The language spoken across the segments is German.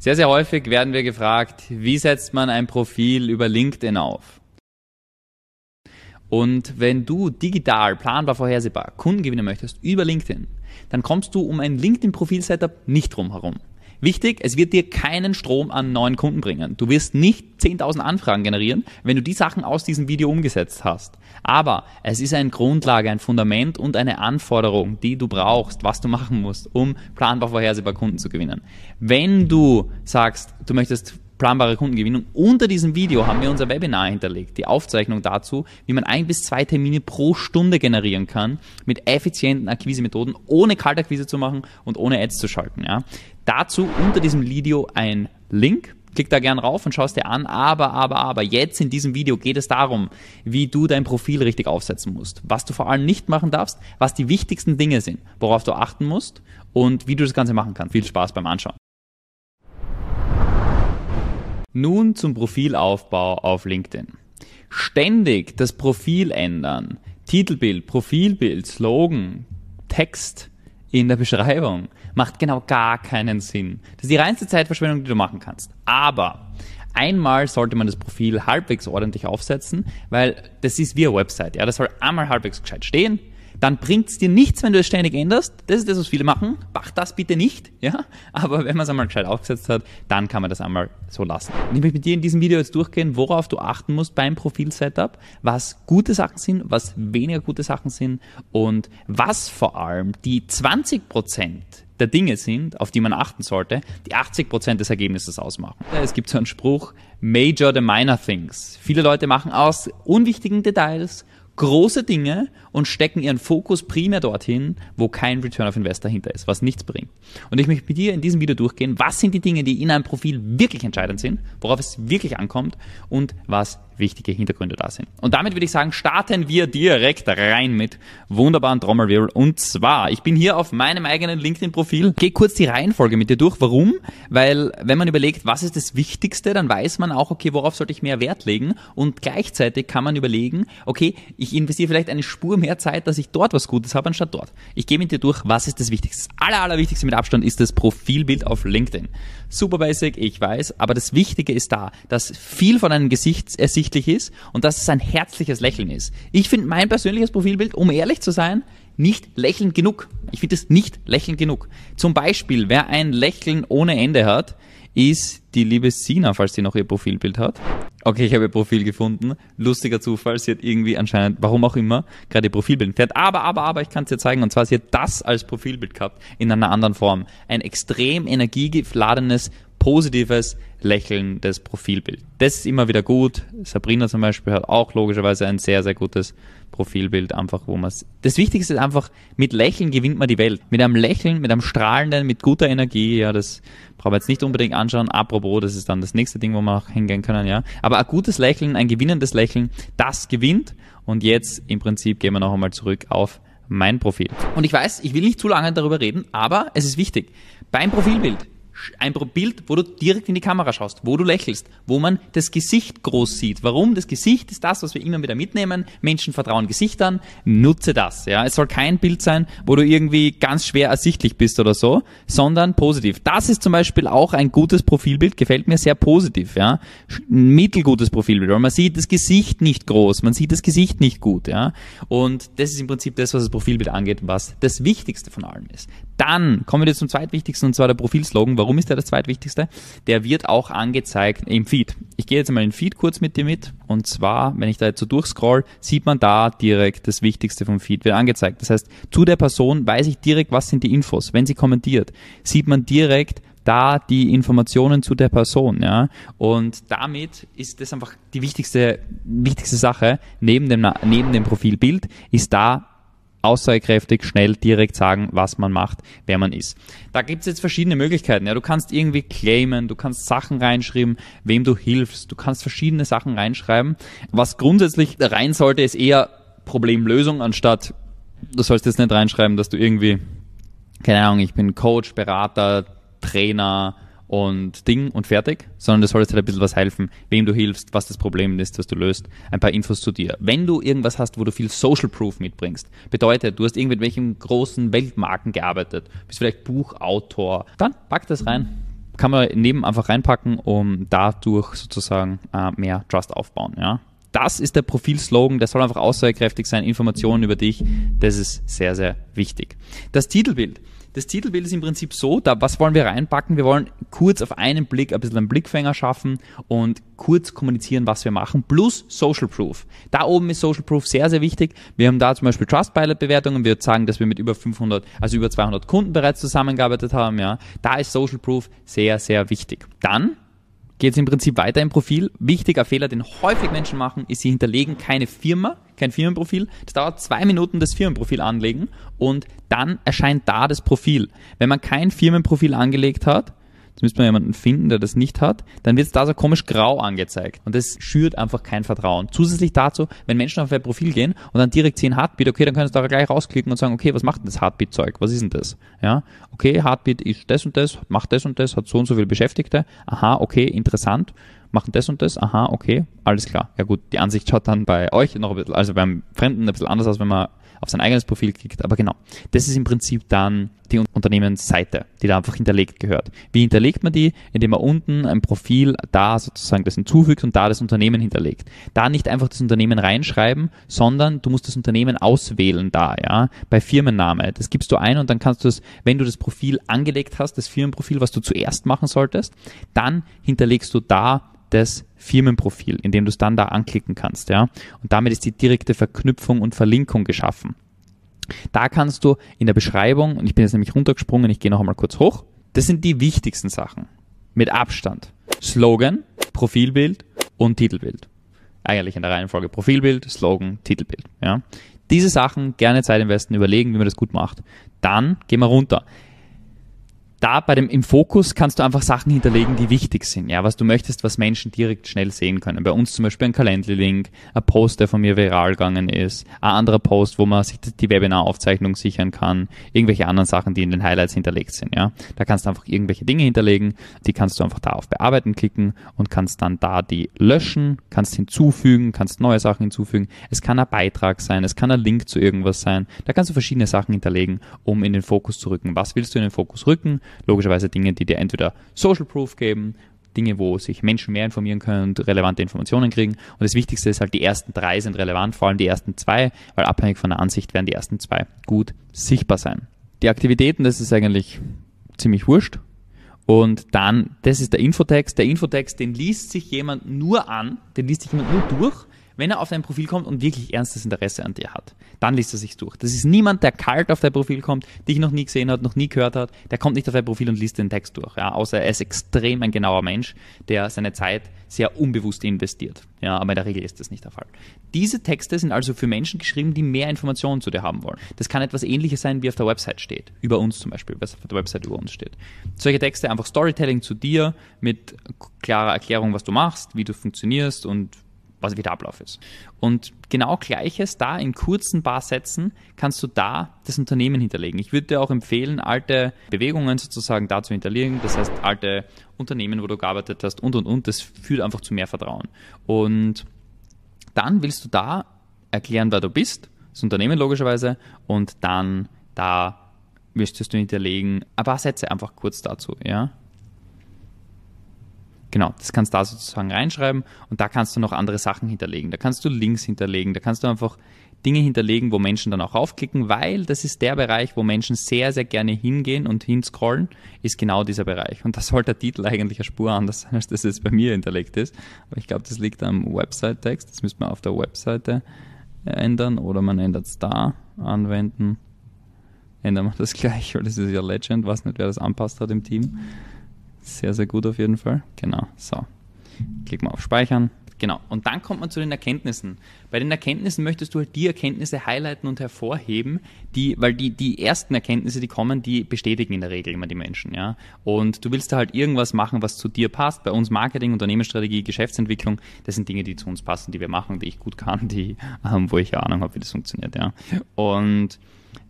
Sehr, sehr häufig werden wir gefragt, wie setzt man ein Profil über LinkedIn auf? Und wenn du digital, planbar, vorhersehbar Kunden gewinnen möchtest über LinkedIn, dann kommst du um ein LinkedIn-Profil-Setup nicht drum herum. Wichtig, es wird dir keinen Strom an neuen Kunden bringen. Du wirst nicht 10.000 Anfragen generieren, wenn du die Sachen aus diesem Video umgesetzt hast. Aber es ist eine Grundlage, ein Fundament und eine Anforderung, die du brauchst, was du machen musst, um planbar vorhersehbar Kunden zu gewinnen. Wenn du sagst, du möchtest planbare Kundengewinnung. Unter diesem Video haben wir unser Webinar hinterlegt, die Aufzeichnung dazu, wie man ein bis zwei Termine pro Stunde generieren kann mit effizienten Akquisemethoden, ohne Kaltakquise zu machen und ohne Ads zu schalten. Ja. Dazu unter diesem Video ein Link. Klick da gern rauf und schaust dir an. Aber, aber, aber, jetzt in diesem Video geht es darum, wie du dein Profil richtig aufsetzen musst. Was du vor allem nicht machen darfst, was die wichtigsten Dinge sind, worauf du achten musst und wie du das Ganze machen kannst. Viel Spaß beim Anschauen. Nun zum Profilaufbau auf LinkedIn. Ständig das Profil ändern. Titelbild, Profilbild, Slogan, Text in der Beschreibung macht genau gar keinen Sinn. Das ist die reinste Zeitverschwendung, die du machen kannst. Aber einmal sollte man das Profil halbwegs ordentlich aufsetzen, weil das ist wie eine Website. Ja, das soll einmal halbwegs gescheit stehen dann bringt es dir nichts, wenn du es ständig änderst. Das ist das, was viele machen. Mach das bitte nicht. Ja? Aber wenn man es einmal gescheit aufgesetzt hat, dann kann man das einmal so lassen. Und ich möchte mit dir in diesem Video jetzt durchgehen, worauf du achten musst beim Profil-Setup, was gute Sachen sind, was weniger gute Sachen sind und was vor allem die 20 Prozent der Dinge sind, auf die man achten sollte, die 80 Prozent des Ergebnisses ausmachen. Es gibt so einen Spruch, Major the Minor Things. Viele Leute machen aus unwichtigen Details große Dinge und stecken ihren Fokus primär dorthin, wo kein Return of Invest dahinter ist, was nichts bringt. Und ich möchte mit dir in diesem Video durchgehen, was sind die Dinge, die in einem Profil wirklich entscheidend sind, worauf es wirklich ankommt und was wichtige Hintergründe da sind. Und damit würde ich sagen, starten wir direkt rein mit wunderbaren Trommelwirbel. Und zwar, ich bin hier auf meinem eigenen LinkedIn-Profil. Gehe kurz die Reihenfolge mit dir durch. Warum? Weil, wenn man überlegt, was ist das Wichtigste, dann weiß man auch, okay, worauf sollte ich mehr Wert legen? Und gleichzeitig kann man überlegen, okay, ich investiere vielleicht eine Spur mehr Zeit, dass ich dort was Gutes habe, anstatt dort. Ich gehe mit dir durch, was ist das Wichtigste? Das aller, allerwichtigste mit Abstand ist das Profilbild auf LinkedIn. Super basic, ich weiß, aber das Wichtige ist da, dass viel von einem Gesicht ersichtlich ist und dass es ein herzliches Lächeln ist. Ich finde mein persönliches Profilbild, um ehrlich zu sein, nicht lächelnd genug. Ich finde es nicht lächelnd genug. Zum Beispiel, wer ein Lächeln ohne Ende hat, ist die liebe Sina, falls sie noch ihr Profilbild hat. Okay, ich habe ihr Profil gefunden. Lustiger Zufall, sie hat irgendwie anscheinend, warum auch immer, gerade ihr Profilbild entfernt. Aber, aber, aber, ich kann es dir zeigen. Und zwar, sie hat das als Profilbild gehabt, in einer anderen Form. Ein extrem energiegeladenes, positives, lächelndes Profilbild. Das ist immer wieder gut. Sabrina zum Beispiel hat auch logischerweise ein sehr, sehr gutes Profilbild, einfach wo man Das Wichtigste ist einfach, mit Lächeln gewinnt man die Welt. Mit einem Lächeln, mit einem strahlenden, mit guter Energie, ja, das brauchen wir jetzt nicht unbedingt anschauen. Apropos, das ist dann das nächste Ding, wo wir auch hingehen können, ja. Aber ein gutes Lächeln, ein gewinnendes Lächeln, das gewinnt. Und jetzt im Prinzip gehen wir noch einmal zurück auf mein Profil. Und ich weiß, ich will nicht zu lange darüber reden, aber es ist wichtig. Beim Profilbild ein Bild, wo du direkt in die Kamera schaust, wo du lächelst, wo man das Gesicht groß sieht. Warum? Das Gesicht ist das, was wir immer wieder mitnehmen. Menschen vertrauen Gesichtern. Nutze das. Ja, es soll kein Bild sein, wo du irgendwie ganz schwer ersichtlich bist oder so, sondern positiv. Das ist zum Beispiel auch ein gutes Profilbild. Gefällt mir sehr positiv. Ja, ein mittelgutes Profilbild, weil man sieht das Gesicht nicht groß, man sieht das Gesicht nicht gut. Ja, und das ist im Prinzip das, was das Profilbild angeht, was das Wichtigste von allem ist. Dann kommen wir zum zweitwichtigsten und zwar der Profilslogan. Warum ist der das zweitwichtigste? Der wird auch angezeigt im Feed. Ich gehe jetzt mal in den Feed kurz mit dir mit und zwar, wenn ich da jetzt so durchscroll, sieht man da direkt das Wichtigste vom Feed wird angezeigt. Das heißt, zu der Person weiß ich direkt, was sind die Infos. Wenn sie kommentiert, sieht man direkt, da die Informationen zu der Person, ja. Und damit ist das einfach die wichtigste, wichtigste Sache neben dem, neben dem Profilbild ist da aussagekräftig, schnell, direkt sagen, was man macht, wer man ist. Da gibt es jetzt verschiedene Möglichkeiten. Ja, du kannst irgendwie claimen, du kannst Sachen reinschreiben, wem du hilfst, du kannst verschiedene Sachen reinschreiben. Was grundsätzlich rein sollte, ist eher Problemlösung, anstatt du sollst jetzt nicht reinschreiben, dass du irgendwie, keine Ahnung, ich bin Coach, Berater, Trainer, und Ding und fertig, sondern das soll jetzt halt ein bisschen was helfen, wem du hilfst, was das Problem ist, was du löst, ein paar Infos zu dir. Wenn du irgendwas hast, wo du viel Social Proof mitbringst, bedeutet, du hast irgendwie mit welchen großen Weltmarken gearbeitet, bist vielleicht Buchautor, dann pack das rein. kann man neben einfach reinpacken, um dadurch sozusagen äh, mehr Trust aufbauen. Ja? Das ist der Profilslogan, der soll einfach aussagekräftig sein, Informationen über dich, das ist sehr, sehr wichtig. Das Titelbild. Das Titelbild ist im Prinzip so, da, was wollen wir reinpacken? Wir wollen kurz auf einen Blick ein bisschen einen Blickfänger schaffen und kurz kommunizieren, was wir machen, plus Social Proof. Da oben ist Social Proof sehr, sehr wichtig. Wir haben da zum Beispiel Trustpilot-Bewertungen. Wir sagen, dass wir mit über 500, also über 200 Kunden bereits zusammengearbeitet haben. Ja, da ist Social Proof sehr, sehr wichtig. Dann geht es im Prinzip weiter im Profil. Wichtiger Fehler, den häufig Menschen machen, ist, sie hinterlegen keine Firma, kein Firmenprofil. Das dauert zwei Minuten, das Firmenprofil anlegen und dann erscheint da das Profil. Wenn man kein Firmenprofil angelegt hat, Jetzt müsste man jemanden finden, der das nicht hat. Dann wird es da so komisch grau angezeigt. Und das schürt einfach kein Vertrauen. Zusätzlich dazu, wenn Menschen auf ein Profil gehen und dann direkt sehen Heartbeat, okay, dann können sie da gleich rausklicken und sagen, okay, was macht denn das Heartbeat-Zeug? Was ist denn das? Ja, okay, Heartbeat ist das und das, macht das und das, hat so und so viele Beschäftigte. Aha, okay, interessant machen das und das, aha, okay, alles klar. Ja gut, die Ansicht schaut dann bei euch noch ein bisschen, also beim Fremden ein bisschen anders aus, wenn man auf sein eigenes Profil klickt. Aber genau, das ist im Prinzip dann die Unternehmensseite, die da einfach hinterlegt gehört. Wie hinterlegt man die? Indem man unten ein Profil da sozusagen das hinzufügt und da das Unternehmen hinterlegt. Da nicht einfach das Unternehmen reinschreiben, sondern du musst das Unternehmen auswählen da, ja, bei Firmenname. Das gibst du ein und dann kannst du es, wenn du das Profil angelegt hast, das Firmenprofil, was du zuerst machen solltest, dann hinterlegst du da das Firmenprofil, in dem du es dann da anklicken kannst, ja. Und damit ist die direkte Verknüpfung und Verlinkung geschaffen. Da kannst du in der Beschreibung, und ich bin jetzt nämlich runtergesprungen, ich gehe noch einmal kurz hoch, das sind die wichtigsten Sachen. Mit Abstand. Slogan, Profilbild und Titelbild. Eigentlich in der Reihenfolge Profilbild, Slogan, Titelbild, ja. Diese Sachen gerne Zeit investen, überlegen, wie man das gut macht. Dann gehen wir runter da bei dem im Fokus kannst du einfach Sachen hinterlegen, die wichtig sind, ja, was du möchtest, was Menschen direkt schnell sehen können. Bei uns zum Beispiel ein Calendly-Link, ein Post, der von mir viral gegangen ist, ein anderer Post, wo man sich die Webinaraufzeichnung sichern kann, irgendwelche anderen Sachen, die in den Highlights hinterlegt sind, ja. Da kannst du einfach irgendwelche Dinge hinterlegen, die kannst du einfach da auf Bearbeiten klicken und kannst dann da die löschen, kannst hinzufügen, kannst neue Sachen hinzufügen. Es kann ein Beitrag sein, es kann ein Link zu irgendwas sein. Da kannst du verschiedene Sachen hinterlegen, um in den Fokus zu rücken. Was willst du in den Fokus rücken? Logischerweise Dinge, die dir entweder Social Proof geben, Dinge, wo sich Menschen mehr informieren können und relevante Informationen kriegen. Und das Wichtigste ist halt, die ersten drei sind relevant, vor allem die ersten zwei, weil abhängig von der Ansicht werden die ersten zwei gut sichtbar sein. Die Aktivitäten, das ist eigentlich ziemlich wurscht. Und dann, das ist der Infotext. Der Infotext, den liest sich jemand nur an, den liest sich jemand nur durch wenn er auf dein Profil kommt und wirklich ernstes Interesse an dir hat, dann liest er sich durch. Das ist niemand, der kalt auf dein Profil kommt, dich noch nie gesehen hat, noch nie gehört hat, der kommt nicht auf dein Profil und liest den Text durch. Ja, außer er ist extrem ein genauer Mensch, der seine Zeit sehr unbewusst investiert. Ja, aber in der Regel ist das nicht der Fall. Diese Texte sind also für Menschen geschrieben, die mehr Informationen zu dir haben wollen. Das kann etwas ähnliches sein, wie auf der Website steht. Über uns zum Beispiel, was auf der Website über uns steht. Solche Texte einfach Storytelling zu dir mit klarer Erklärung, was du machst, wie du funktionierst und was wie der Ablauf ist. Und genau gleiches da in kurzen paar Sätzen kannst du da das Unternehmen hinterlegen. Ich würde dir auch empfehlen, alte Bewegungen sozusagen da zu hinterlegen, das heißt alte Unternehmen, wo du gearbeitet hast und und und, das führt einfach zu mehr Vertrauen. Und dann willst du da erklären, wer du bist, das Unternehmen logischerweise, und dann da müsstest du hinterlegen ein paar Sätze einfach kurz dazu, ja. Genau, das kannst du da sozusagen reinschreiben und da kannst du noch andere Sachen hinterlegen. Da kannst du Links hinterlegen, da kannst du einfach Dinge hinterlegen, wo Menschen dann auch aufklicken, weil das ist der Bereich, wo Menschen sehr, sehr gerne hingehen und hinscrollen, ist genau dieser Bereich. Und da sollte der Titel eigentlich eine Spur anders sein, als das jetzt bei mir hinterlegt ist. Aber ich glaube, das liegt am Website-Text. Das müsste man auf der Webseite ändern oder man ändert es da, anwenden. Ändern wir das gleich, weil das ist ja Legend, weiß nicht, wer das anpasst hat im Team. Sehr, sehr gut auf jeden Fall. Genau, so. Klick mal auf Speichern. Genau. Und dann kommt man zu den Erkenntnissen. Bei den Erkenntnissen möchtest du halt die Erkenntnisse highlighten und hervorheben, die, weil die, die ersten Erkenntnisse, die kommen, die bestätigen in der Regel immer die Menschen, ja. Und du willst da halt irgendwas machen, was zu dir passt. Bei uns Marketing, Unternehmensstrategie, Geschäftsentwicklung, das sind Dinge, die zu uns passen, die wir machen, die ich gut kann, die, ähm, wo ich Ahnung habe, wie das funktioniert, ja. Und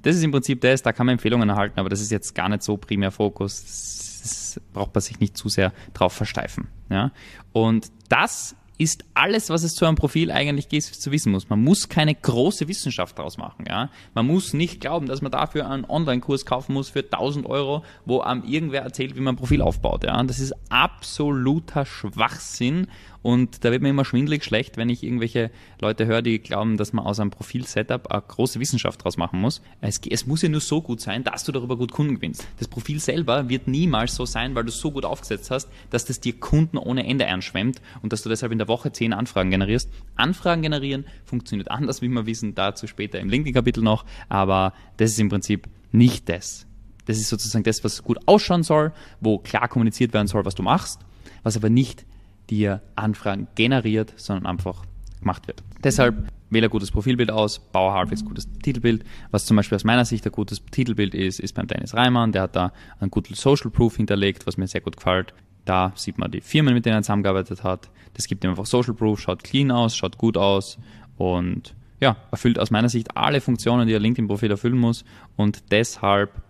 das ist im Prinzip das, da kann man Empfehlungen erhalten, aber das ist jetzt gar nicht so primär Fokus das braucht man sich nicht zu sehr drauf versteifen. Ja? Und das ist alles, was es zu einem Profil eigentlich geht, zu wissen muss. Man muss keine große Wissenschaft daraus machen. Ja? Man muss nicht glauben, dass man dafür einen Online-Kurs kaufen muss für 1000 Euro, wo einem irgendwer erzählt, wie man ein Profil aufbaut. Ja? Das ist absoluter Schwachsinn und da wird mir immer schwindelig schlecht, wenn ich irgendwelche Leute höre, die glauben, dass man aus einem Profil-Setup eine große Wissenschaft draus machen muss. Es, es, muss ja nur so gut sein, dass du darüber gut Kunden gewinnst. Das Profil selber wird niemals so sein, weil du es so gut aufgesetzt hast, dass das dir Kunden ohne Ende einschwemmt und dass du deshalb in der Woche zehn Anfragen generierst. Anfragen generieren funktioniert anders, wie wir wissen, dazu später im LinkedIn-Kapitel noch, aber das ist im Prinzip nicht das. Das ist sozusagen das, was gut ausschauen soll, wo klar kommuniziert werden soll, was du machst, was aber nicht dir Anfragen generiert, sondern einfach gemacht wird. Deshalb wähle ein gutes Profilbild aus, baue halbwegs gutes Titelbild. Was zum Beispiel aus meiner Sicht ein gutes Titelbild ist, ist beim Dennis Reimann. Der hat da einen guten Social Proof hinterlegt, was mir sehr gut gefällt. Da sieht man die Firmen, mit denen er zusammengearbeitet hat. Das gibt ihm einfach Social Proof, schaut clean aus, schaut gut aus und ja, erfüllt aus meiner Sicht alle Funktionen, die ein LinkedIn-Profil erfüllen muss. Und deshalb,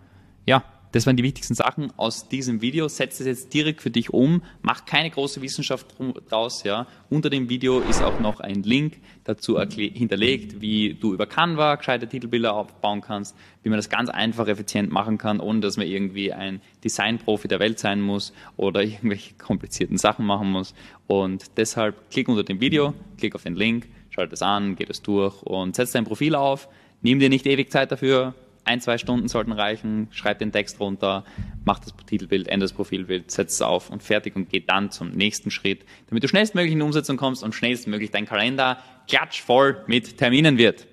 ja, das waren die wichtigsten Sachen aus diesem Video. Setz es jetzt direkt für dich um. Mach keine große Wissenschaft draus. Ja. Unter dem Video ist auch noch ein Link dazu hinterlegt, wie du über Canva gescheite Titelbilder aufbauen kannst, wie man das ganz einfach effizient machen kann, ohne dass man irgendwie ein Designprofi der Welt sein muss oder irgendwelche komplizierten Sachen machen muss. Und deshalb klick unter dem Video, klick auf den Link, schalte es an, geh das durch und setz dein Profil auf. Nimm dir nicht ewig Zeit dafür, ein, zwei Stunden sollten reichen, schreib den Text runter, mach das Titelbild, ändere das Profilbild, setz es auf und fertig und geh dann zum nächsten Schritt, damit du schnellstmöglich in die Umsetzung kommst und schnellstmöglich dein Kalender klatschvoll mit Terminen wird.